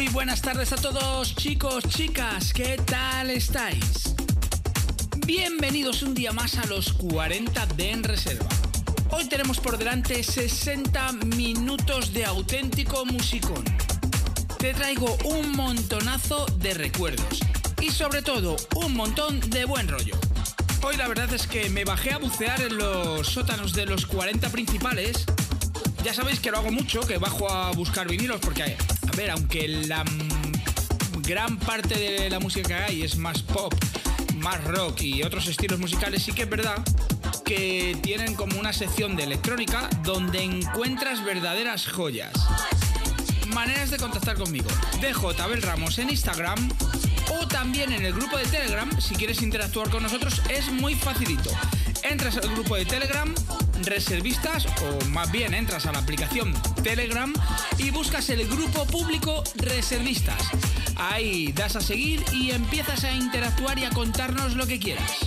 Muy buenas tardes a todos, chicos, chicas, ¿qué tal estáis? Bienvenidos un día más a los 40 de En Reserva. Hoy tenemos por delante 60 minutos de auténtico musicón. Te traigo un montonazo de recuerdos y sobre todo un montón de buen rollo. Hoy la verdad es que me bajé a bucear en los sótanos de los 40 principales. Ya sabéis que lo hago mucho, que bajo a buscar vinilos porque, a ver, aunque la gran parte de la música que hay es más pop, más rock y otros estilos musicales, sí que es verdad que tienen como una sección de electrónica donde encuentras verdaderas joyas. Maneras de contactar conmigo. DJ Abel Ramos en Instagram o también en el grupo de Telegram. Si quieres interactuar con nosotros es muy facilito. Entras al grupo de Telegram, reservistas, o más bien entras a la aplicación Telegram y buscas el grupo público reservistas. Ahí das a seguir y empiezas a interactuar y a contarnos lo que quieras.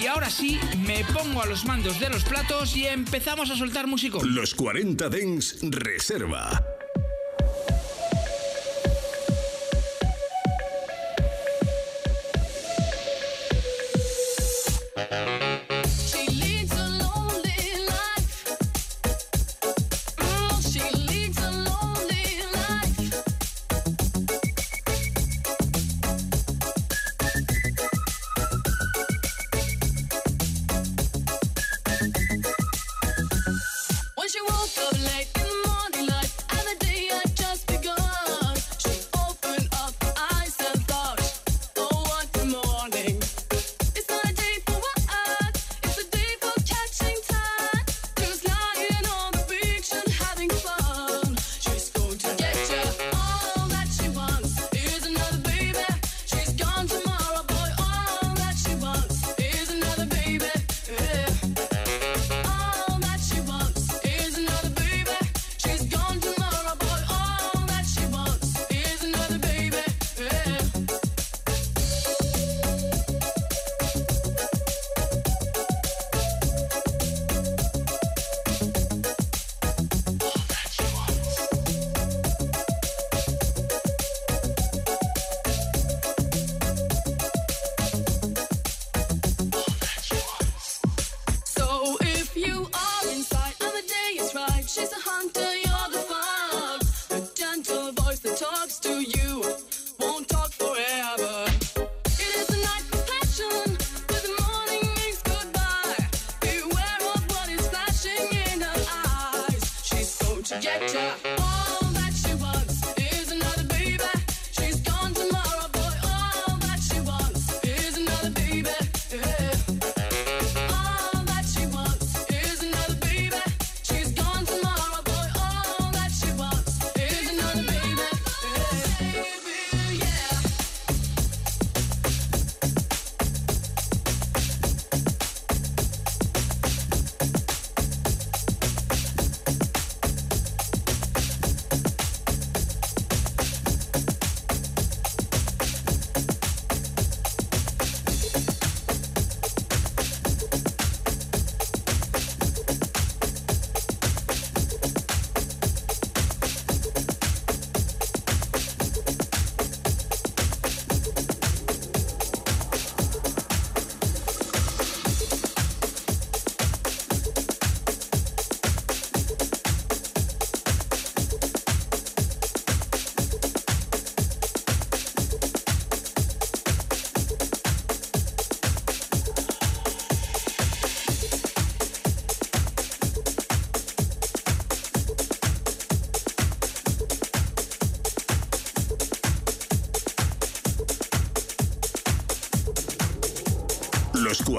Y ahora sí, me pongo a los mandos de los platos y empezamos a soltar músico. Los 40 Dens Reserva.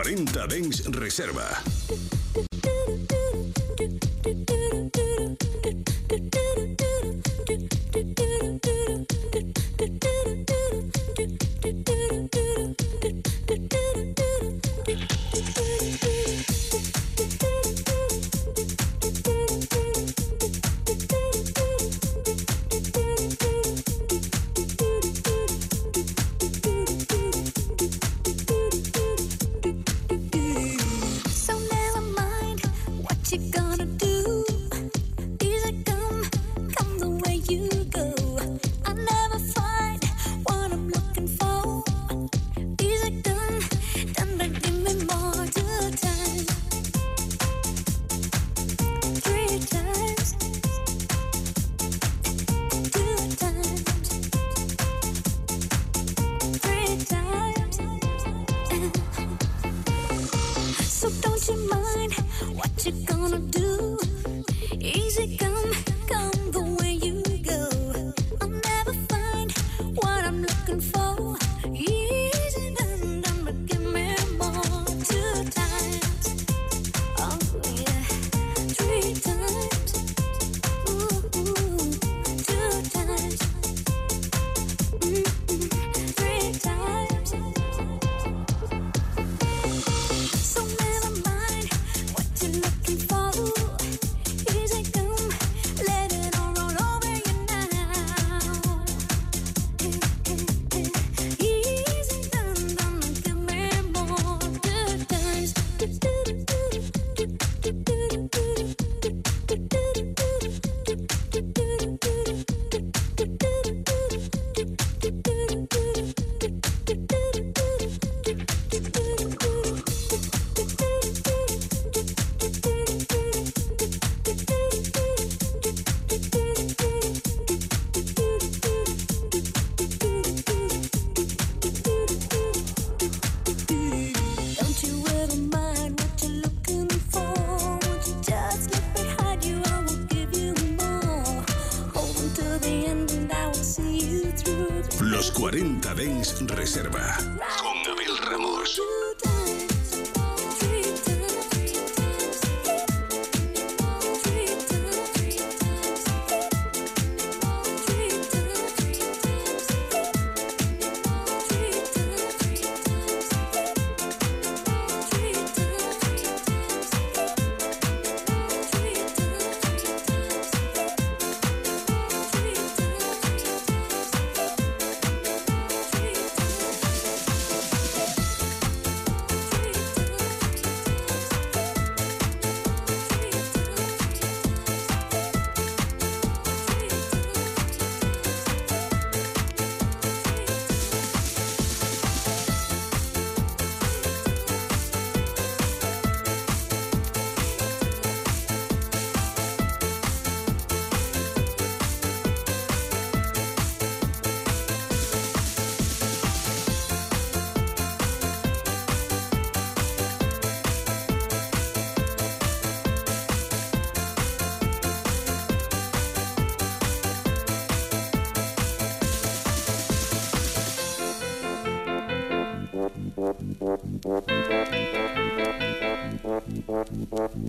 40 Dens Reserva.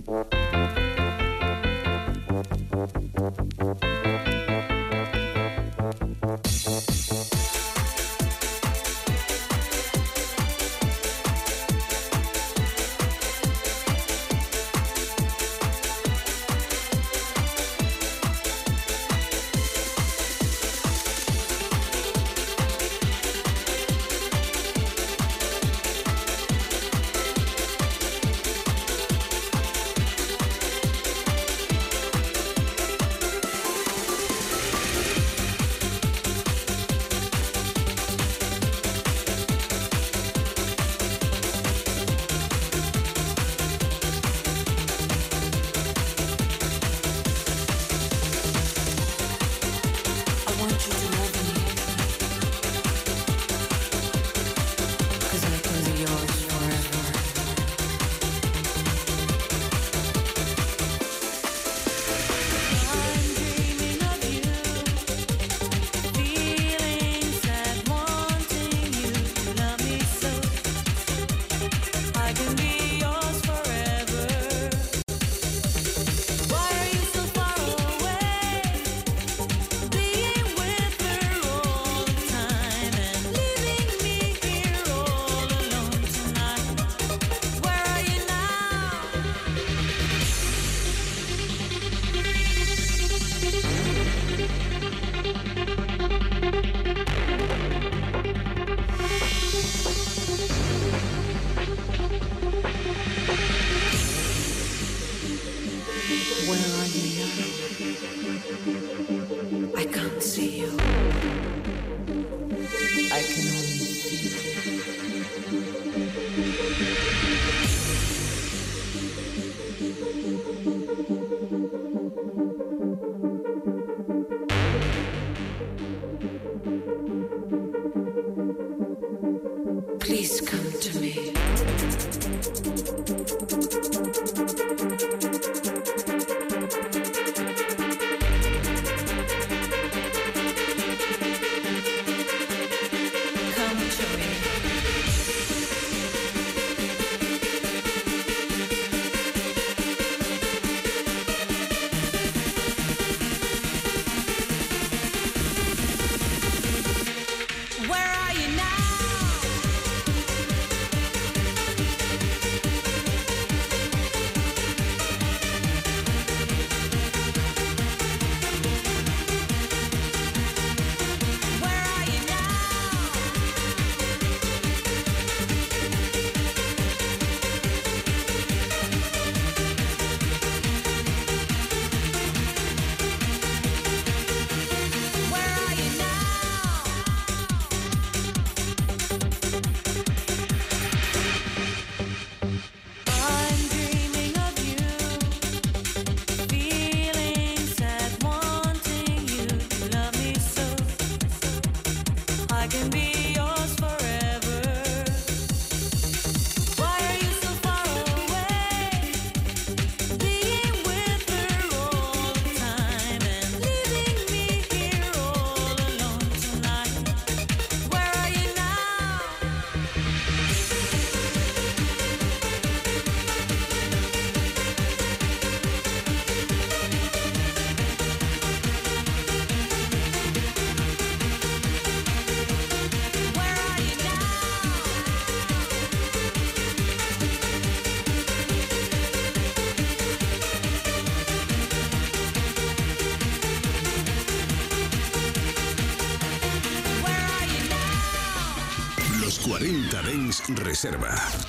Mm-hmm. Reserva.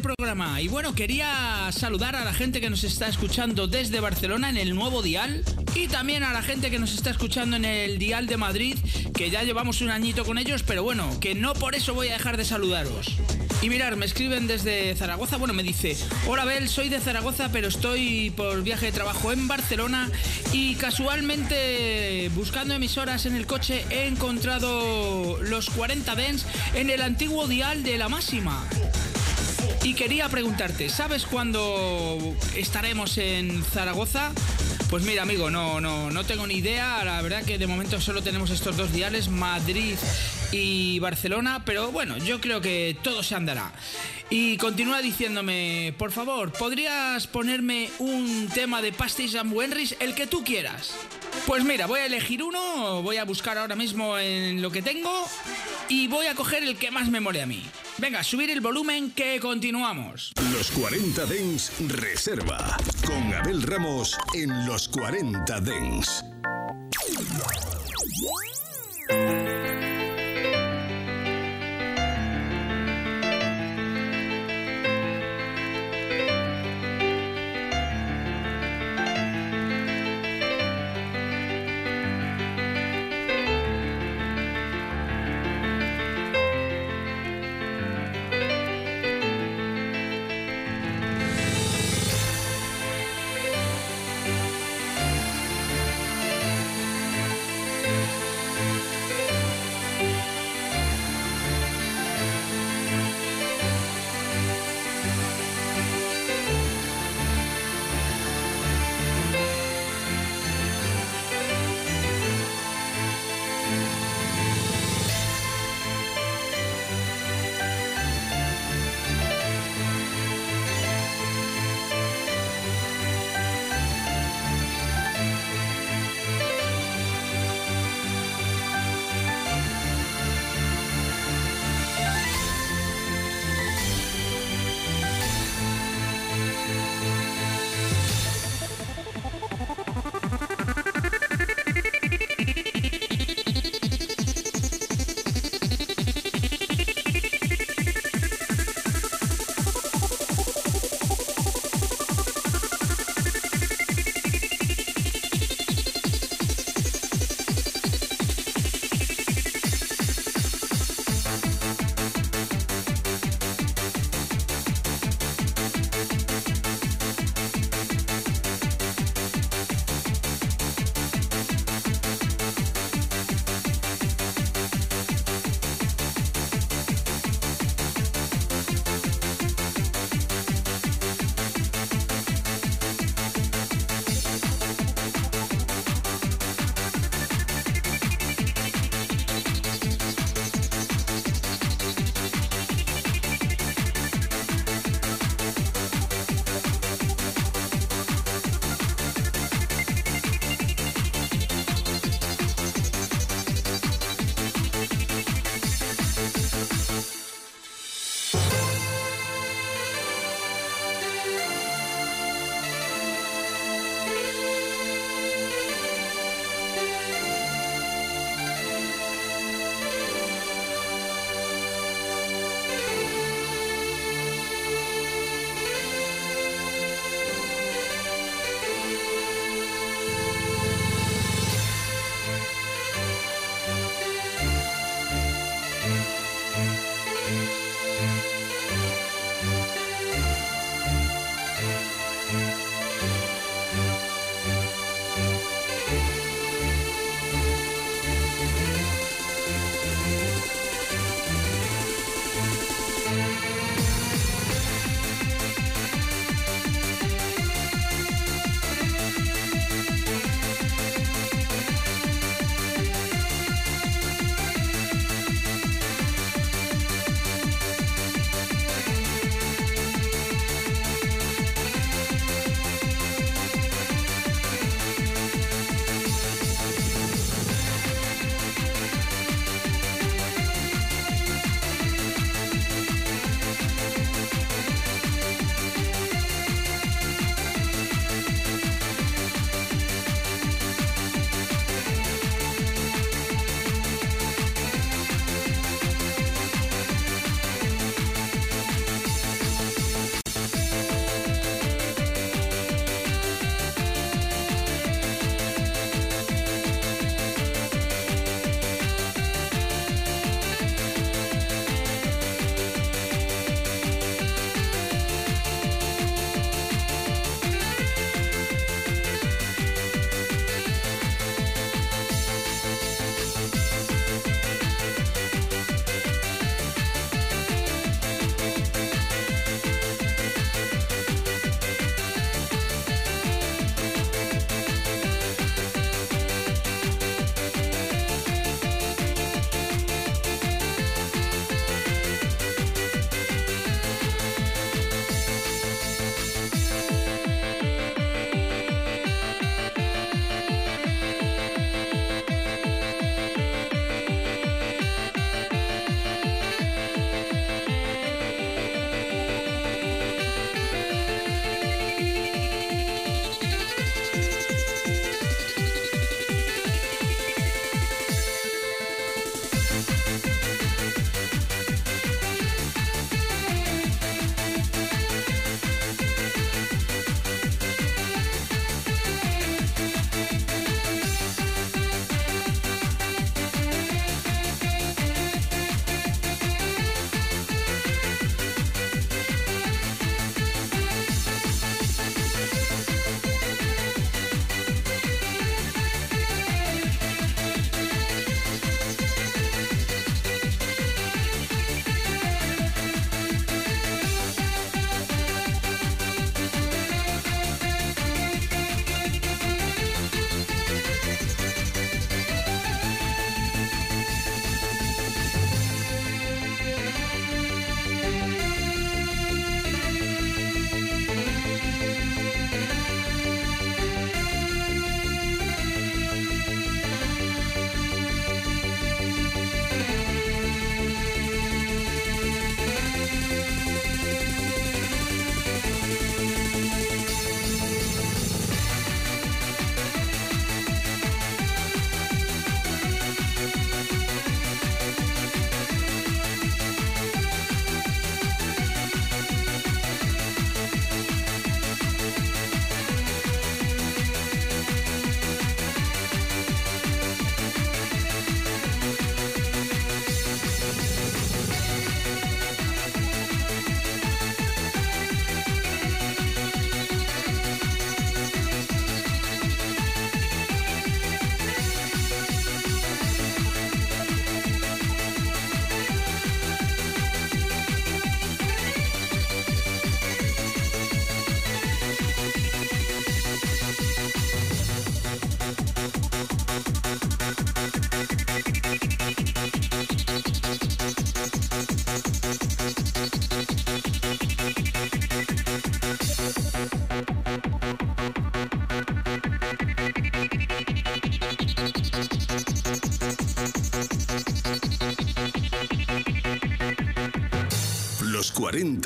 Programa. Y bueno, quería saludar a la gente que nos está escuchando desde Barcelona en el nuevo dial y también a la gente que nos está escuchando en el dial de Madrid, que ya llevamos un añito con ellos, pero bueno, que no por eso voy a dejar de saludaros. Y mirar, me escriben desde Zaragoza, bueno, me dice, hola Bel, soy de Zaragoza, pero estoy por viaje de trabajo en Barcelona y casualmente buscando emisoras en el coche he encontrado los 40 Dens en el antiguo dial de la máxima. Y quería preguntarte, ¿sabes cuándo estaremos en Zaragoza? Pues mira, amigo, no, no, no tengo ni idea. La verdad que de momento solo tenemos estos dos diales, Madrid y Barcelona, pero bueno, yo creo que todo se andará. Y continúa diciéndome, por favor, ¿podrías ponerme un tema de Pastis and Wenris, el que tú quieras? Pues mira, voy a elegir uno, voy a buscar ahora mismo en lo que tengo y voy a coger el que más me mole a mí. Venga, subir el volumen que continuamos. Los 40 Dens Reserva. Con Abel Ramos en los 40 Dens.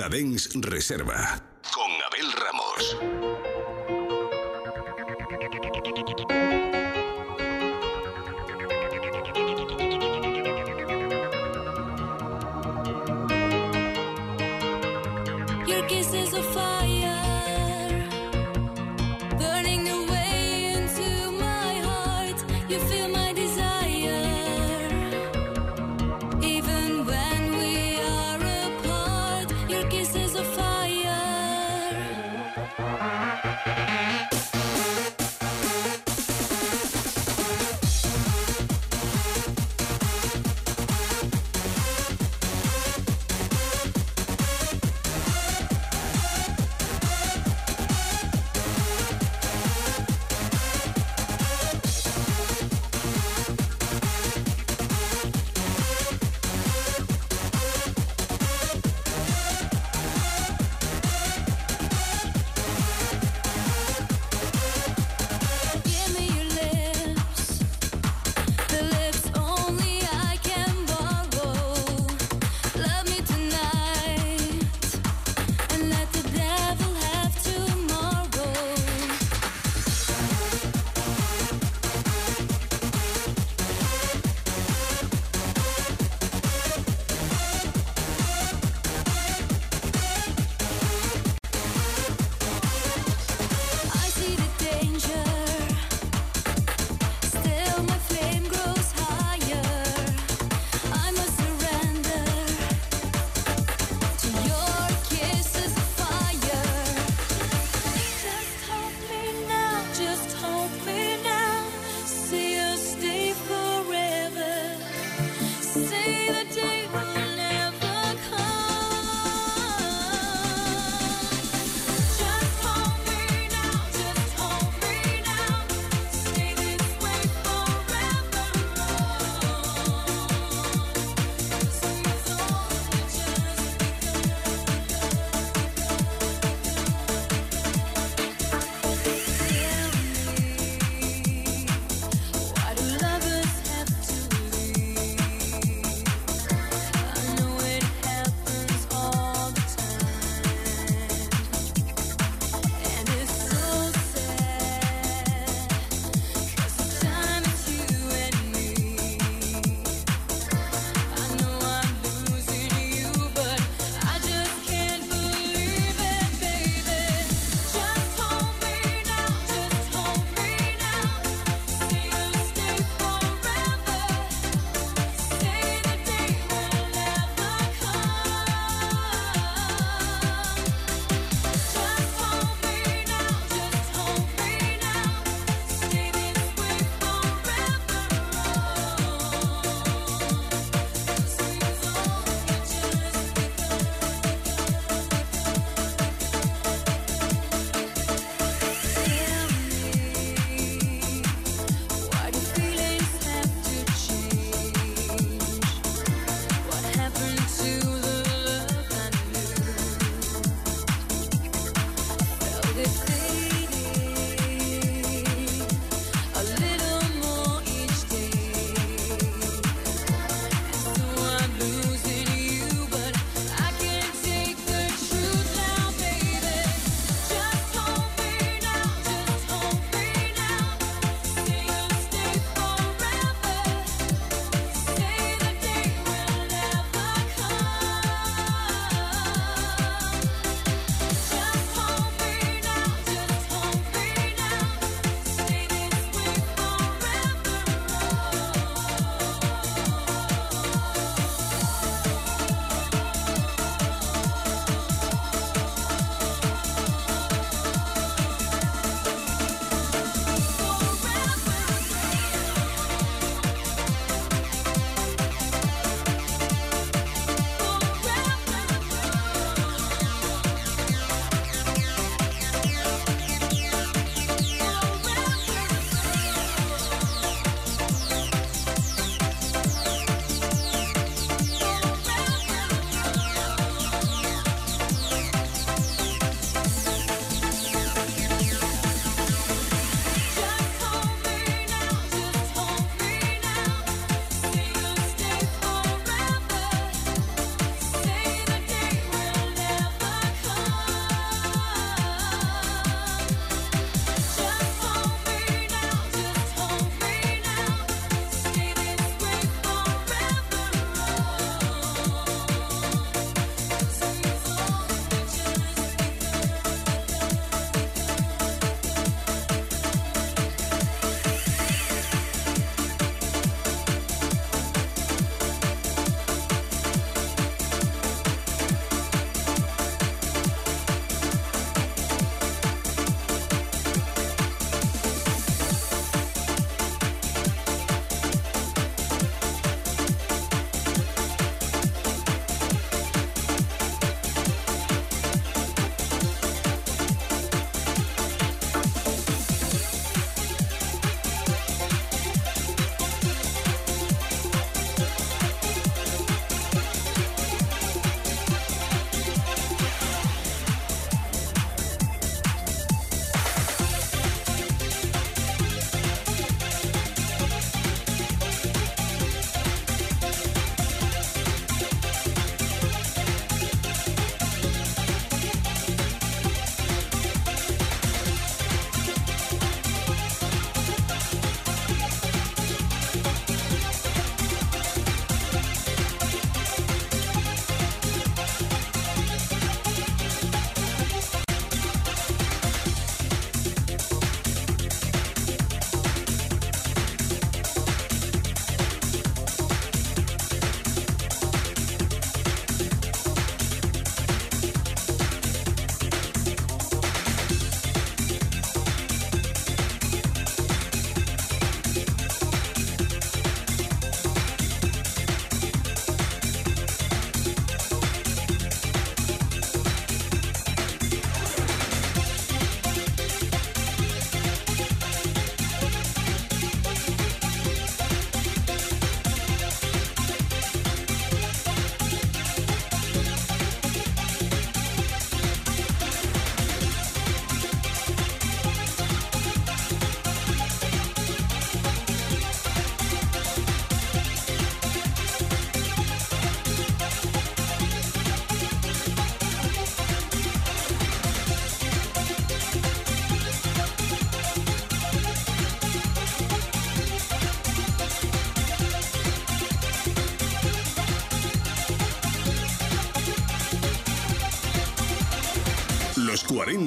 40 Dens Reserva.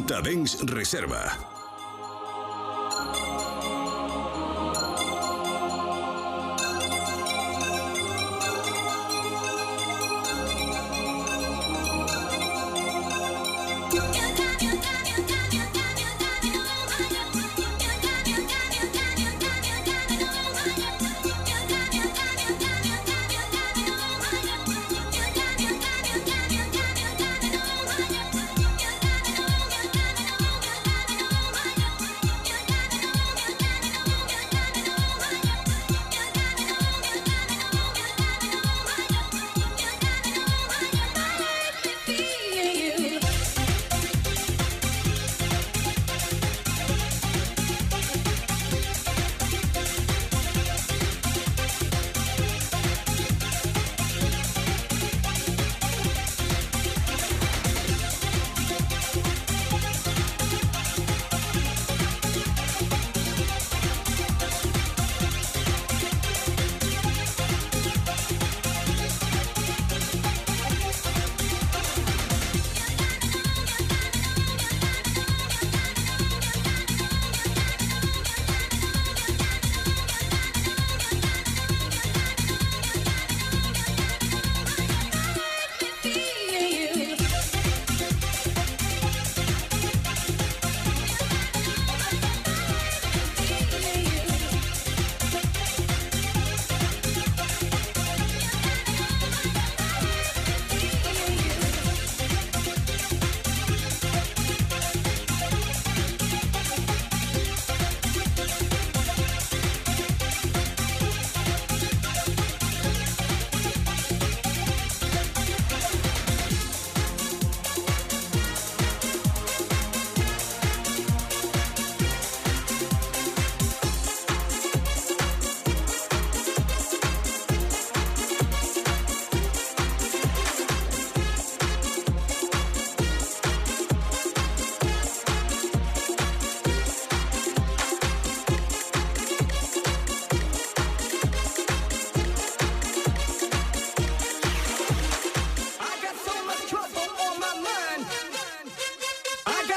Punta Reserva.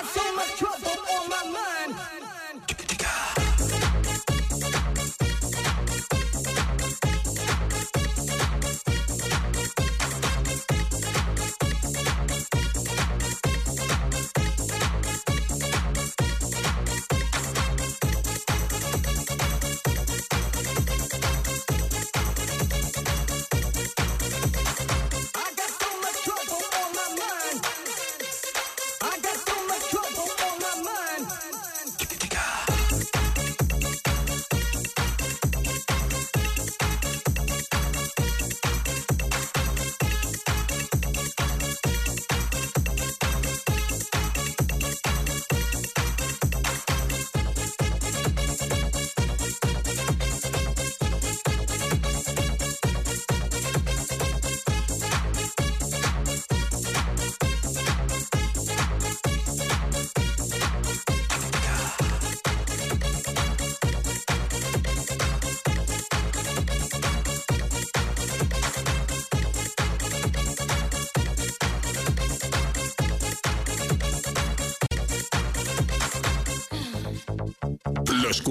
got so much trouble.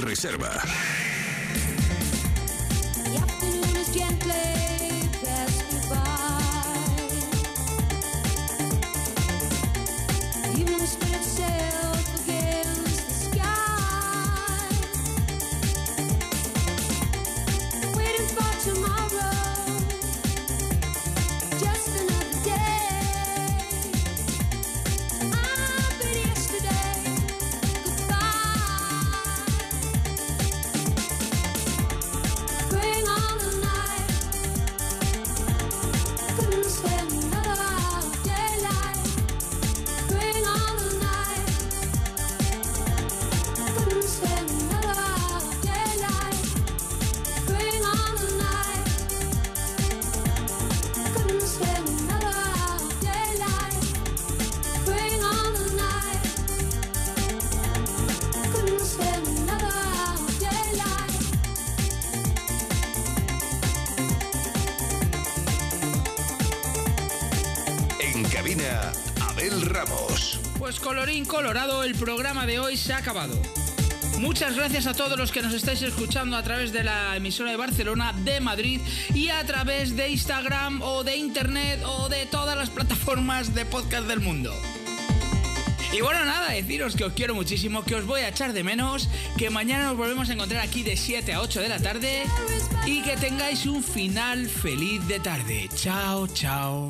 Reserva. El programa de hoy se ha acabado. Muchas gracias a todos los que nos estáis escuchando a través de la emisora de Barcelona, de Madrid y a través de Instagram o de Internet o de todas las plataformas de podcast del mundo. Y bueno, nada, deciros que os quiero muchísimo, que os voy a echar de menos, que mañana nos volvemos a encontrar aquí de 7 a 8 de la tarde y que tengáis un final feliz de tarde. Chao, chao.